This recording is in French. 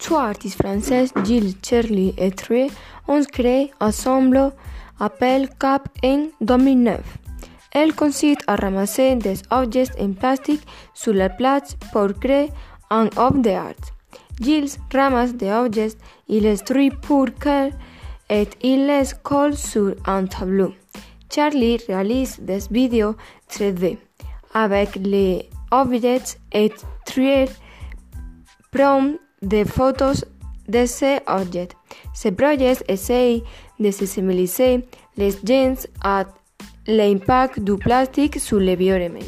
soit artiste français Gilles Charlie Etrué ont créé ensemble appelle Cap en 2009. Elle consiste à ramasser des objets en plastique sur la plage pour créer un œuvre d'art. Gilles ramasse des objets, il les trie pour que et il les colle sur un tableau. Charlie réalise des vidéos 3D avec les objets et trier prend des photos de ces objets. Ce projet essaye de sensibiliser les gens à l'impact du plastique sur l'environnement.